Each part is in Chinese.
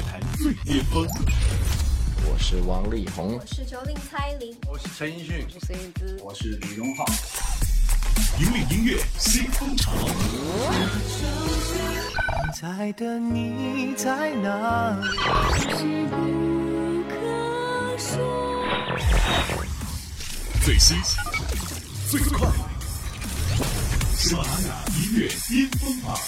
乐坛最巅峰。我是王力宏，我是九零蔡林，我是陈奕迅，我是孙燕姿，我是李荣浩。引领音乐新风潮。在等你在哪？里？最新最快，喜马拉雅音乐巅峰榜。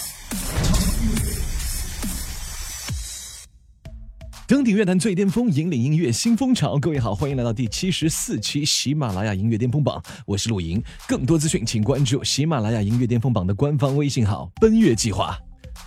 登顶乐坛最巅峰，引领音乐新风潮。各位好，欢迎来到第七十四期喜马拉雅音乐巅峰榜，我是陆莹。更多资讯，请关注喜马拉雅音乐巅峰榜的官方微信号“奔月计划”。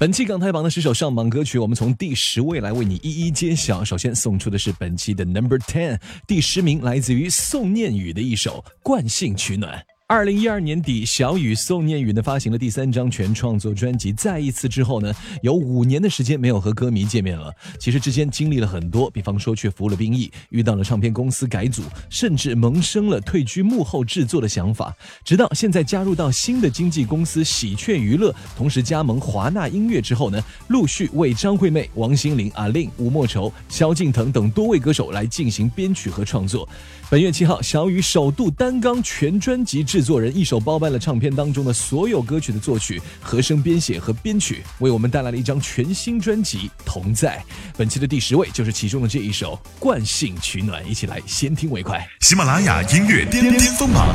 本期港台榜的十首上榜歌曲，我们从第十位来为你一一揭晓。首先送出的是本期的 Number Ten，第十名来自于宋念宇的一首《惯性取暖》。二零一二年底，小雨宋念宇呢发行了第三张全创作专辑《再一次》之后呢，有五年的时间没有和歌迷见面了。其实之间经历了很多，比方说去服了兵役，遇到了唱片公司改组，甚至萌生了退居幕后制作的想法。直到现在加入到新的经纪公司喜鹊娱乐，同时加盟华纳音乐之后呢，陆续为张惠妹、王心凌、阿令、吴莫愁、萧敬腾等多位歌手来进行编曲和创作。本月七号，小雨首度担纲全专辑制作人，一手包办了唱片当中的所有歌曲的作曲、和声编写和编曲，为我们带来了一张全新专辑《同在》。本期的第十位就是其中的这一首《惯性取暖》，一起来先听为快。喜马拉雅音乐巅巅峰榜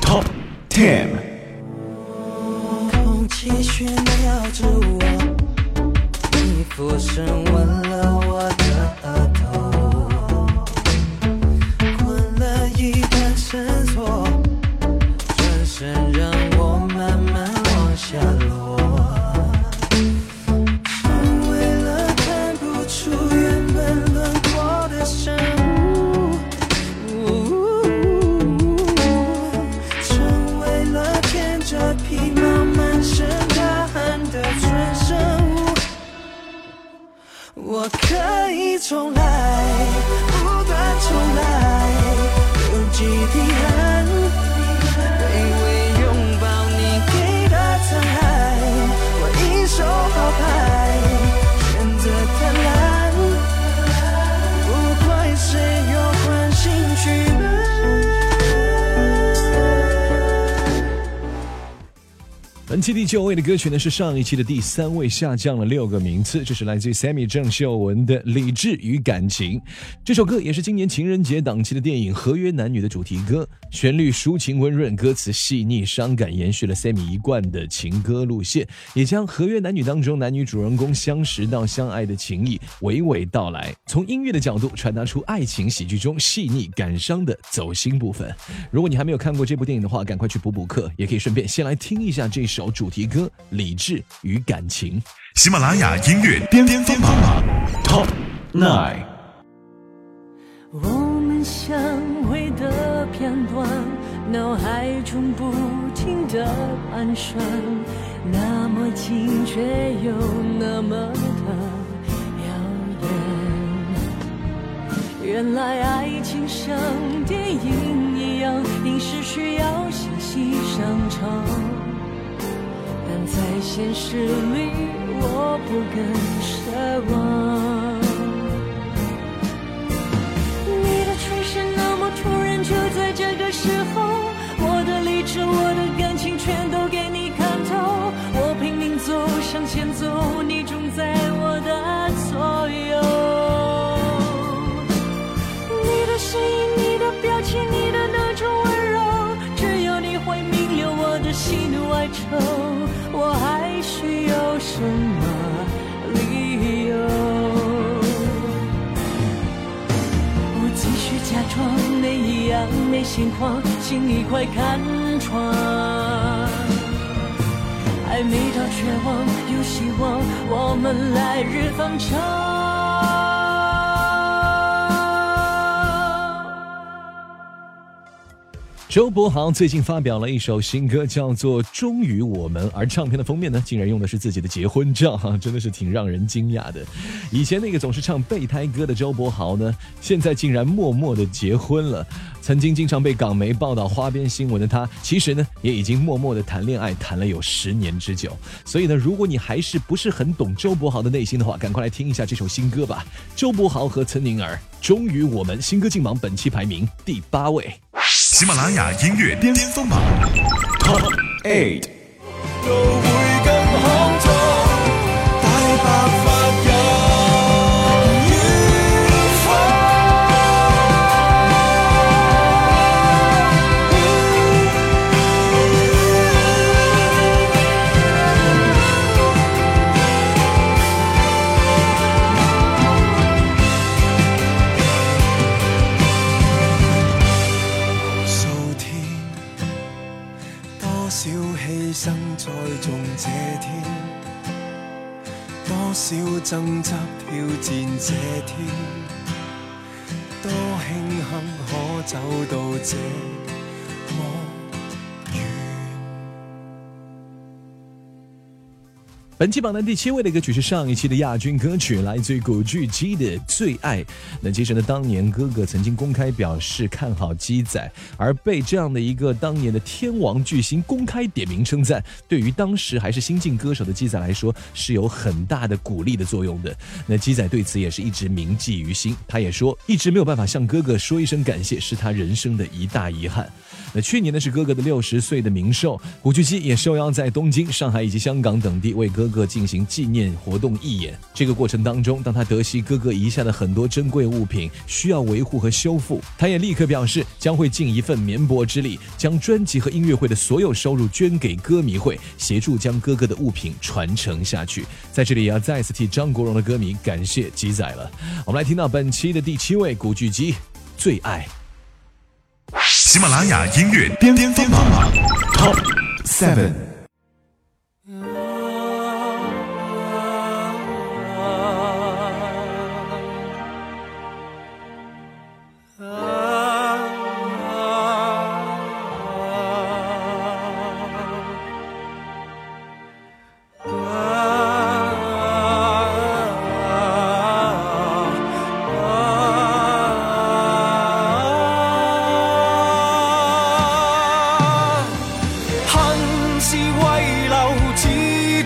Top Ten。空气喧闹着我，你俯身吻了我九位的歌曲呢，是上一期的第三位，下降了六个名次。这是来自于 Sammy 郑秀文的《理智与感情》。这首歌也是今年情人节档期的电影《合约男女》的主题歌，旋律抒情温润，歌词细腻伤感，延续了 Sammy 一贯的情歌路线，也将《合约男女》当中男女主人公相识到相爱的情谊娓娓道来，从音乐的角度传达出爱情喜剧中细腻感伤的走心部分。如果你还没有看过这部电影的话，赶快去补补课，也可以顺便先来听一下这首主题歌《理智与感情》。喜马拉雅音乐巅巅峰榜 Top Nine。我们相会的片段，脑海中不停的盘旋，那么近却又那么的遥远。原来爱情像电影一样，硬是需要欣喜上场，但在现实里，我不敢奢望。你的出现那么突然，就在这个时候，我的理智、我的感情全都给你看透。我拼命走，向前走，你总在我的左右。你的声音、你的表情、你的那种温柔，只有你会明了我的喜怒哀愁。什么理由？我继续假装没一样没心慌，请你快看穿。还没到绝望，有希望，我们来日方长。周柏豪最近发表了一首新歌，叫做《终于我们》，而唱片的封面呢，竟然用的是自己的结婚照，哈，真的是挺让人惊讶的。以前那个总是唱备胎歌的周柏豪呢，现在竟然默默的结婚了。曾经经常被港媒报道花边新闻的他，其实呢，也已经默默的谈恋爱，谈了有十年之久。所以呢，如果你还是不是很懂周柏豪的内心的话，赶快来听一下这首新歌吧。周柏豪和岑宁儿，《终于我们》新歌进榜，本期排名第八位。喜马拉雅音乐巅峰榜 Top Eight。这天，多少挣扎挑战？这天，多庆幸可走到这本期榜单第七位的歌曲是上一期的亚军歌曲，来自于古巨基的《最爱》。那其实呢，当年哥哥曾经公开表示看好鸡仔，而被这样的一个当年的天王巨星公开点名称赞，对于当时还是新晋歌手的鸡仔来说是有很大的鼓励的作用的。那鸡仔对此也是一直铭记于心，他也说一直没有办法向哥哥说一声感谢，是他人生的一大遗憾。去年呢是哥哥的六十岁的冥寿，古巨基也受邀在东京、上海以及香港等地为哥哥进行纪念活动义演。这个过程当中，当他得悉哥哥遗下的很多珍贵物品需要维护和修复，他也立刻表示将会尽一份绵薄之力，将专辑和音乐会的所有收入捐给歌迷会，协助将哥哥的物品传承下去。在这里也要再次替张国荣的歌迷感谢鸡仔了。我们来听到本期的第七位古巨基《最爱》。喜马拉雅音乐巅巅峰榜 Top Seven。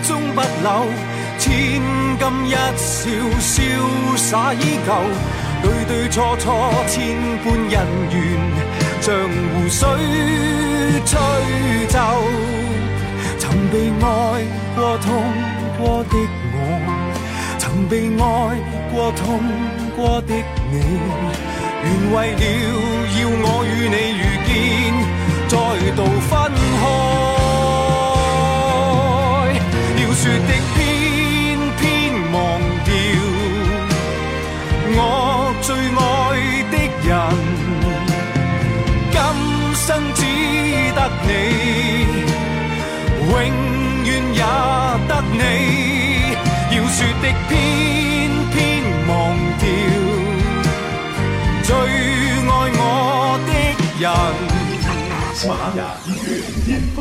终不朽。千金一笑，潇洒依旧。对对错错，千般恩怨，像湖水吹皱。曾被爱过、痛过的我，曾被爱过、痛过的你，原为了要我与你遇见。再度分开，要說的偏偏忘掉，我最愛的人，今生只得你，永遠也得你。要說的偏偏忘掉，最愛我的人。喜马拉雅音乐巅峰。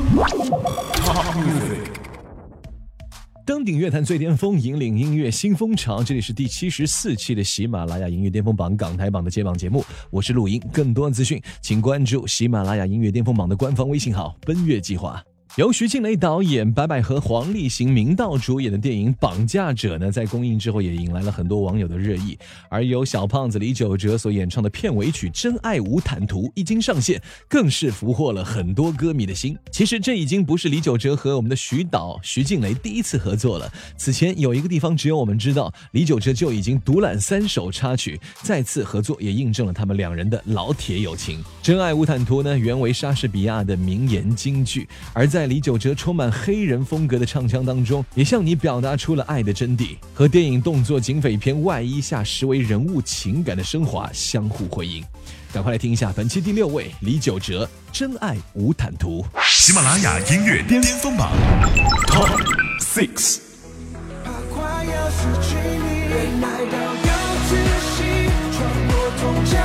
登顶乐坛最巅峰，引领音乐新风潮。这里是第七十四期的喜马拉雅音乐巅峰榜港台榜的揭榜节目，我是陆音。更多资讯，请关注喜马拉雅音乐巅峰榜的官方微信号“奔月计划”。由徐静蕾导演、白百合、黄立行、明道主演的电影《绑架者》呢，在公映之后也引来了很多网友的热议。而由小胖子李玖哲所演唱的片尾曲《真爱无坦途》一经上线，更是俘获了很多歌迷的心。其实这已经不是李玖哲和我们的徐导徐静蕾第一次合作了。此前有一个地方只有我们知道，李玖哲就已经独揽三首插曲，再次合作也印证了他们两人的老铁友情。《真爱无坦途》呢，原为莎士比亚的名言金句，而在在李玖哲充满黑人风格的唱腔当中，也向你表达出了爱的真谛，和电影动作警匪片外衣下实为人物情感的升华相互辉映。赶快来听一下本期第六位李玖哲《真爱无坦途》。喜马拉雅音乐巅峰榜 Top Six。要失去你，被爱到要窒息，穿过铜墙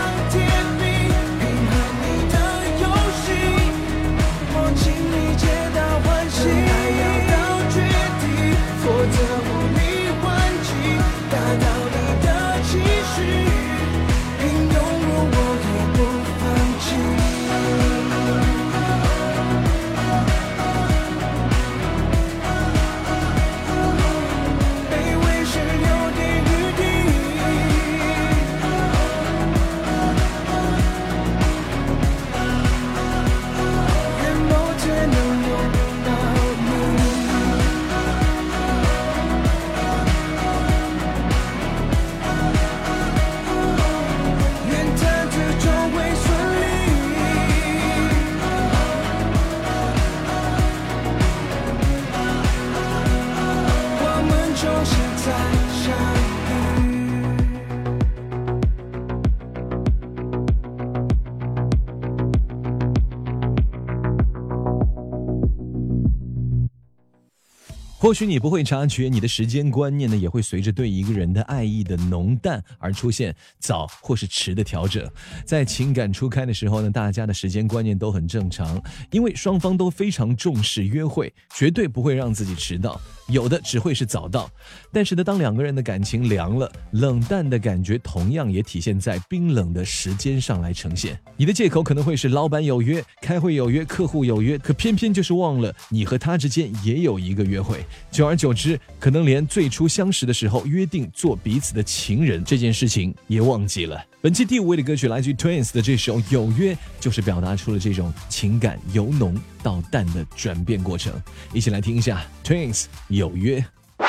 或许你不会察觉，你的时间观念呢，也会随着对一个人的爱意的浓淡而出现早或是迟的调整。在情感初开的时候呢，大家的时间观念都很正常，因为双方都非常重视约会，绝对不会让自己迟到，有的只会是早到。但是呢，当两个人的感情凉了，冷淡的感觉同样也体现在冰冷的时间上来呈现。你的借口可能会是老板有约、开会有约、客户有约，可偏偏就是忘了你和他之间也有一个约会。久而久之，可能连最初相识的时候约定做彼此的情人这件事情也忘记了。本期第五位的歌曲来自于 Twins 的这首《有约》，就是表达出了这种情感由浓到淡的转变过程。一起来听一下 Twins《有约》。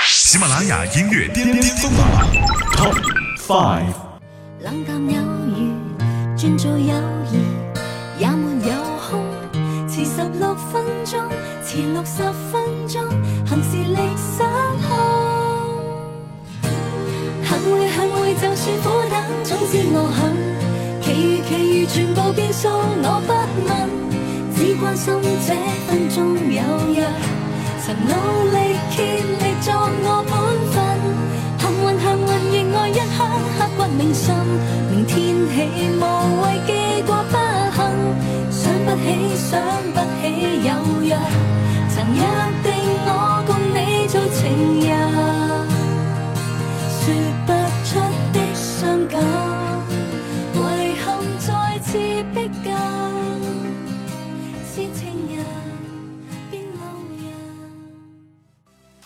喜马拉雅音乐巅巅峰榜 Top Five。冷淡有餘，轉做友誼，也沒有空。遲十六分鐘，遲六十分鐘，行事力失控。很會很會，就算苦等，總之我肯。其餘其餘全部變數，我不問，只關心這分鐘有約。曾努力竭力作我本分，幸运幸运热爱一刻刻骨铭心。明天起无谓记挂不幸，想不起想不起有约，曾一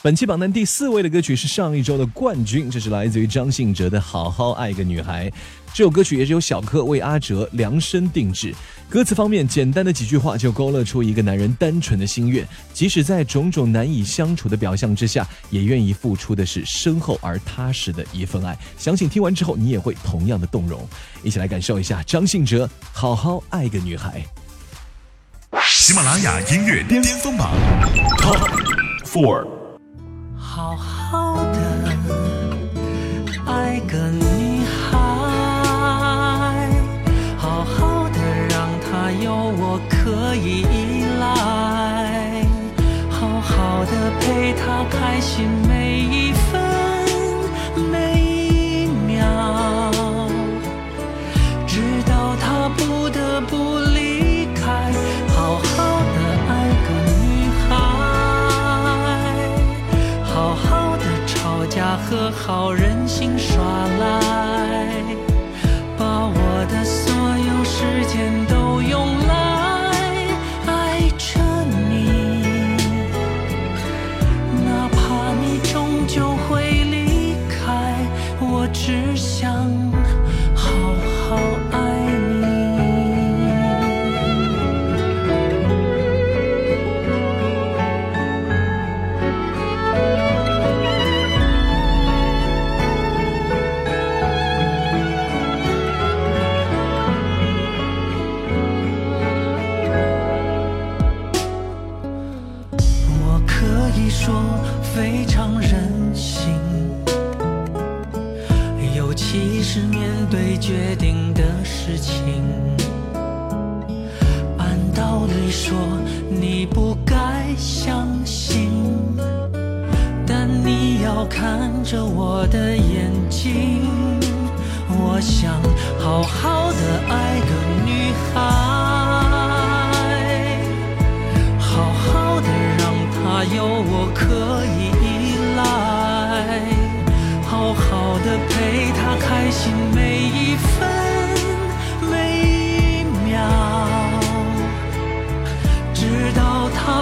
本期榜单第四位的歌曲是上一周的冠军，这是来自于张信哲的《好好爱一个女孩》。这首歌曲也是由小柯为阿哲量身定制。歌词方面，简单的几句话就勾勒出一个男人单纯的心愿，即使在种种难以相处的表象之下，也愿意付出的是深厚而踏实的一份爱。相信听完之后，你也会同样的动容。一起来感受一下张信哲《好好爱一个女孩》。喜马拉雅音乐巅巅峰榜 Top Four。好好的爱个你。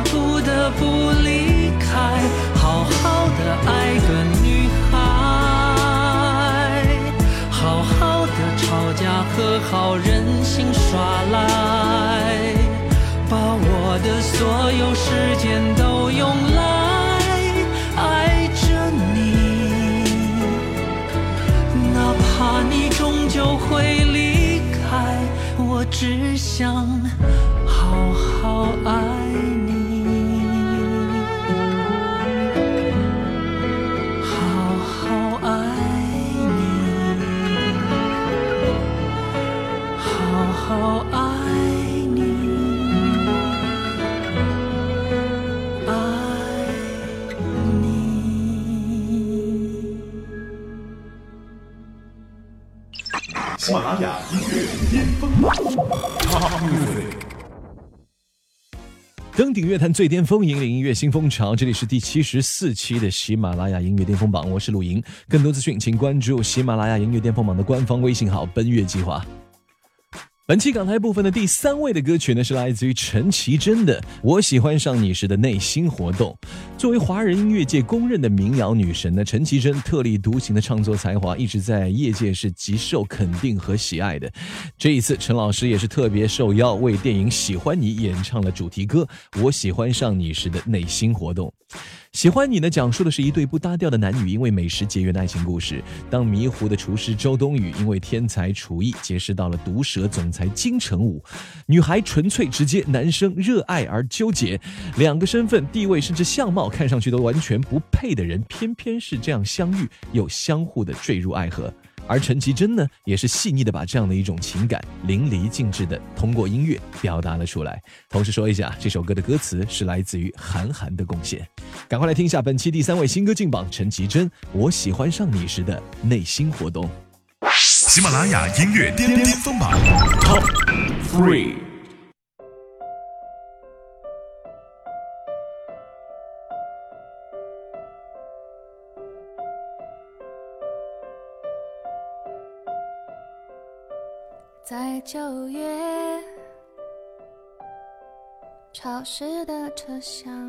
不得不离开，好好的爱。个女孩，好好的吵架和好任性耍赖。把我的所有时间都用来爱着你，哪怕你终究会离开，我只想好好爱。喜马拉雅音乐巅峰榜。登顶乐坛最巅峰，引领音乐新风潮。这里是第七十四期的喜马拉雅音乐巅峰榜，我是陆莹。更多资讯，请关注喜马拉雅音乐巅峰榜的官方微信号“奔月计划”。本期港台部分的第三位的歌曲呢，是来自于陈绮贞的《我喜欢上你时的内心活动》。作为华人音乐界公认的民谣女神呢，陈绮贞特立独行的创作才华一直在业界是极受肯定和喜爱的。这一次，陈老师也是特别受邀为电影《喜欢你》演唱了主题歌《我喜欢上你时的内心活动》。喜欢你呢，讲述的是一对不搭调的男女因为美食结缘的爱情故事。当迷糊的厨师周冬雨因为天才厨艺结识到了毒舌总裁金城武，女孩纯粹直接，男生热爱而纠结，两个身份、地位甚至相貌看上去都完全不配的人，偏偏是这样相遇又相互的坠入爱河。而陈绮贞呢，也是细腻的把这样的一种情感淋漓尽致的通过音乐表达了出来。同时说一下，这首歌的歌词是来自于韩寒的贡献。赶快来听一下本期第三位新歌进榜陈绮贞《我喜欢上你时的内心活动》。喜马拉雅音乐巅巅峰榜 Top Three。在九月潮湿的车厢，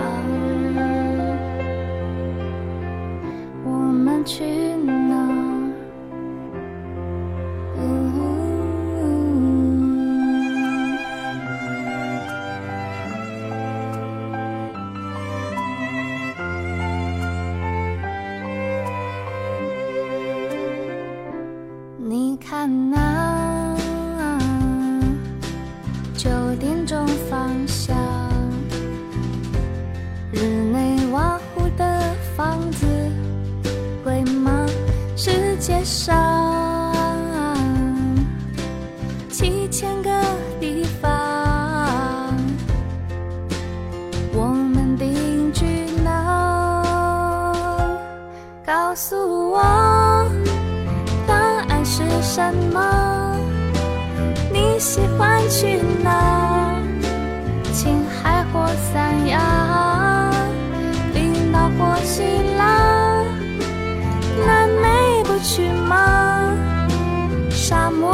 去七千个地方，我们定居哪？告诉我。答案是什么？你喜欢去哪？青海或三亚，冰岛或希腊，南美不去吗？沙漠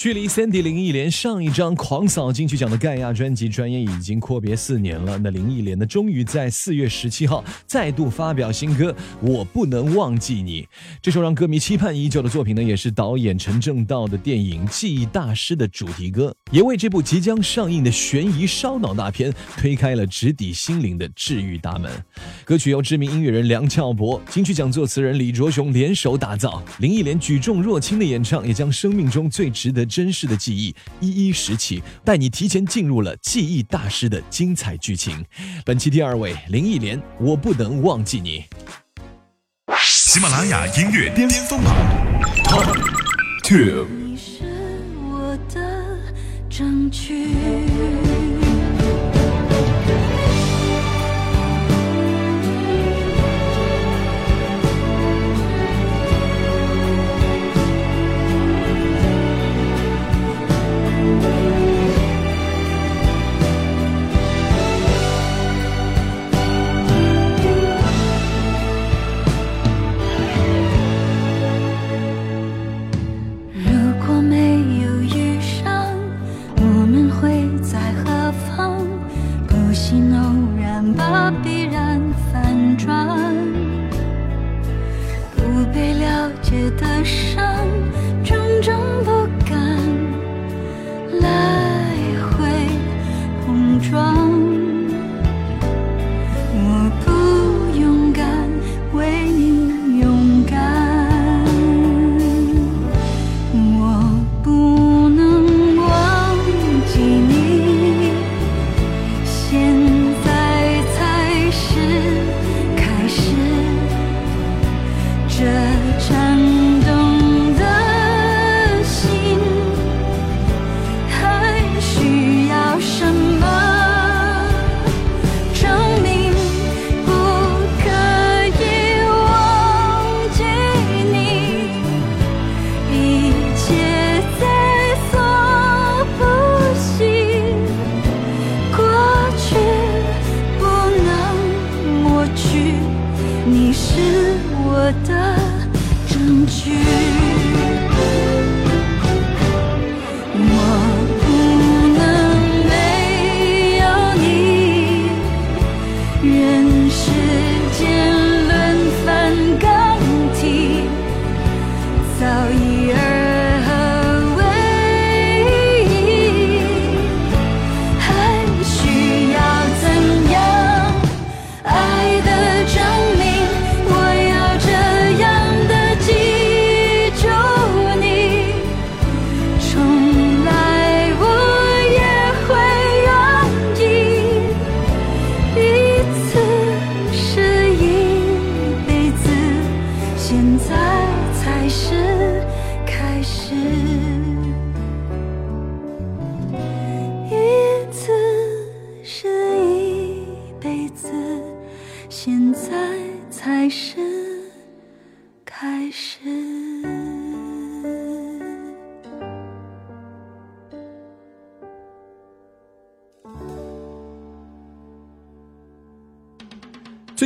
距离 Sandy 林忆莲上一张狂扫金曲奖的盖亚专辑，转眼已经阔别四年了。那林忆莲呢，终于在四月十七号再度发表新歌《我不能忘记你》。这首让歌迷期盼已久的作品呢，也是导演陈正道的电影《记忆大师》的主题歌，也为这部即将上映的悬疑烧脑大片推开了直抵心灵的治愈大门。歌曲由知名音乐人梁翘柏、金曲奖作词人李卓雄联手打造，林忆莲举重若轻的演唱，也将生命中最值得。真实的记忆一一拾起，带你提前进入了记忆大师的精彩剧情。本期第二位，林忆莲，我不能忘记你。喜马拉雅音乐巅峰榜 Top Two。你是我的证据。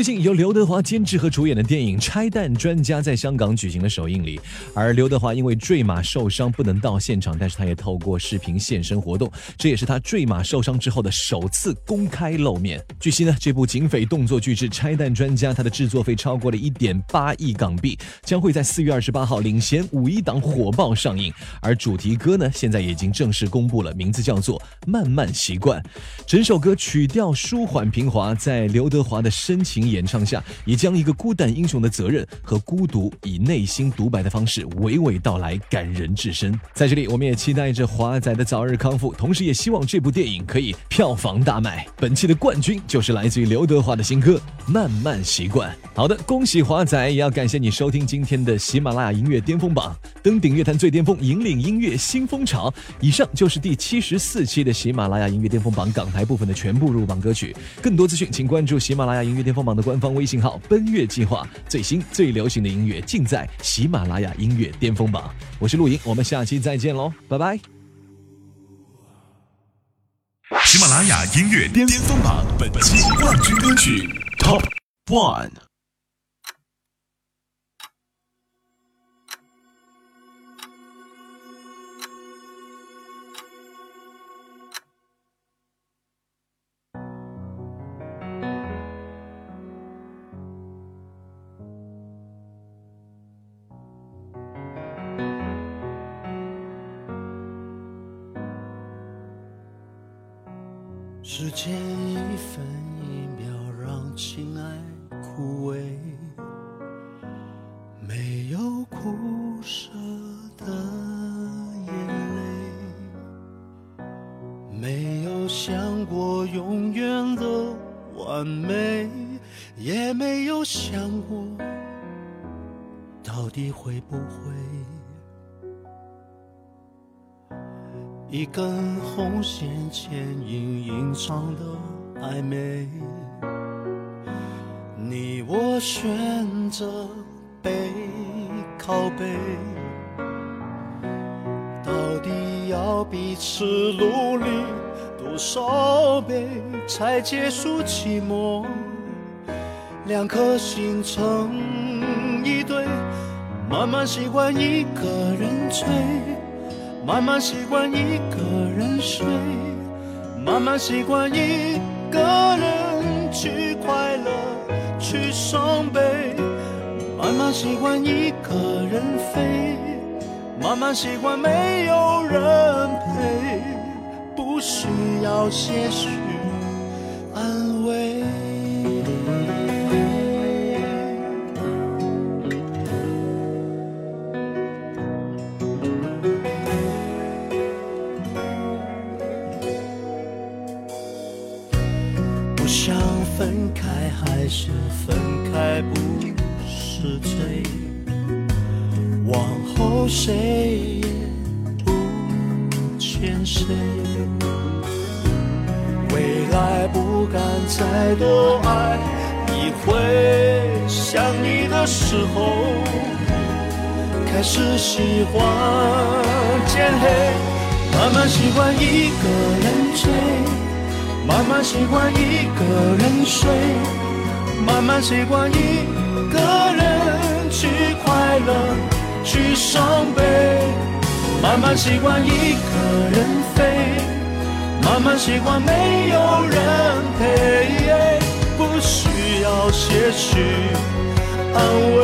近由刘德华监制和主演的电影《拆弹专家》在香港举行了首映礼，而刘德华因为坠马受伤不能到现场，但是他也透过视频现身活动，这也是他坠马受伤之后的首次公开露面。据悉呢，这部警匪动作巨制《拆弹专家》，它的制作费超过了一点八亿港币，将会在四月二十八号领衔五一档火爆上映。而主题歌呢，现在已经正式公布了，名字叫做《慢慢习惯》。整首歌曲调舒缓平滑，在刘德华的深情。演唱下，也将一个孤胆英雄的责任和孤独，以内心独白的方式娓娓道来，感人至深。在这里，我们也期待着华仔的早日康复，同时也希望这部电影可以票房大卖。本期的冠军就是来自于刘德华的新歌《慢慢习惯》。好的，恭喜华仔，也要感谢你收听今天的喜马拉雅音乐巅峰榜，登顶乐坛最巅峰，引领音乐新风潮。以上就是第七十四期的喜马拉雅音乐巅峰榜港台部分的全部入榜歌曲。更多资讯，请关注喜马拉雅音乐巅峰榜的官方微信号“奔月计划”，最新最流行的音乐尽在喜马拉雅音乐巅峰榜。我是陆莹，我们下期再见喽，拜拜。喜马拉雅音乐巅峰榜本期冠军歌曲 Top One。想过永远的完美，也没有想过到底会不会。一根红线牵引隐藏的暧昧，你我选择背靠背，到底要彼此努力多少倍才结束寂寞？两颗心成一对，慢慢习惯一个人醉。慢慢习惯一个人睡，慢慢习惯一个人去快乐，去伤悲，慢慢习惯一个人飞，慢慢习惯没有人陪，不需要些许安慰。再多爱一回。想你的时候，开始喜欢天黑，慢慢习惯一个人追。慢慢习惯一个人睡，慢慢习惯一个人去快乐，去伤悲，慢慢习惯一个人飞，慢慢习惯没有人陪，不需要些许安慰。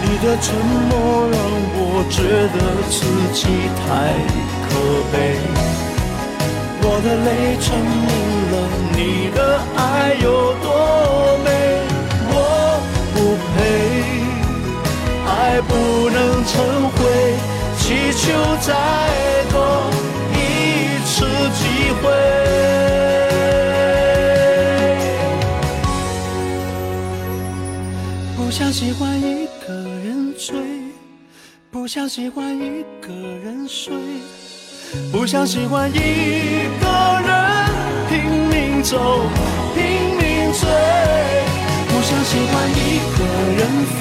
你的沉默让我觉得自己太可悲，我的泪证明了你的爱有多美。我不配，爱不能成灰，祈求再多一次机会。不想喜欢一个人追，不想喜欢一个人睡，不想喜欢一个人拼命走，拼命追，不想喜欢一个人飞，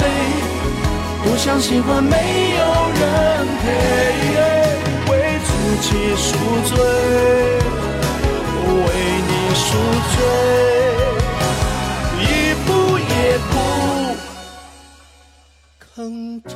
不想喜欢没有人陪，为自己赎罪，为你赎罪，一步也不。肯退。